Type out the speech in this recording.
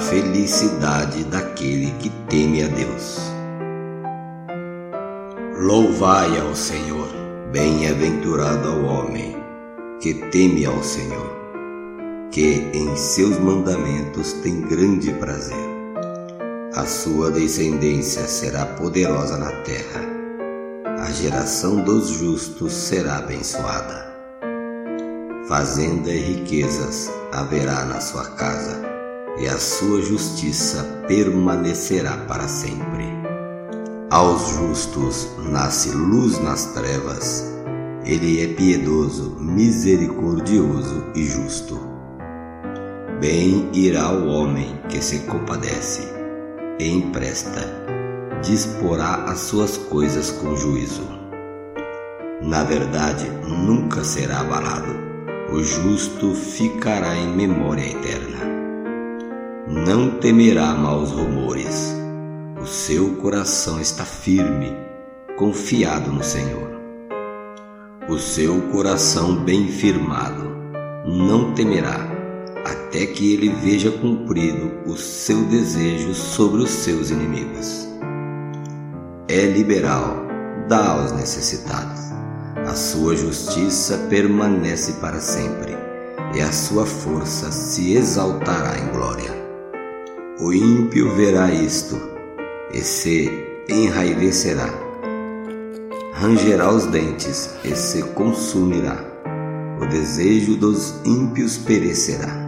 felicidade daquele que teme a Deus. Louvai ao Senhor, bem-aventurado ao homem que teme ao Senhor, que em seus mandamentos tem grande prazer. A sua descendência será poderosa na terra, a geração dos justos será abençoada. Fazenda e riquezas haverá na sua casa, e a sua justiça permanecerá para sempre. Aos justos nasce luz nas trevas, ele é piedoso, misericordioso e justo. Bem irá o homem que se compadece e empresta, disporá as suas coisas com juízo. Na verdade, nunca será abalado, o justo ficará em memória eterna. Não temerá maus rumores, o seu coração está firme, confiado no Senhor o seu coração bem firmado, não temerá, até que ele veja cumprido o seu desejo sobre os seus inimigos. É liberal, dá aos necessitados. A sua justiça permanece para sempre, e a sua força se exaltará em glória. O ímpio verá isto e se enraivecerá rangerá os dentes e se consumirá. O desejo dos ímpios perecerá.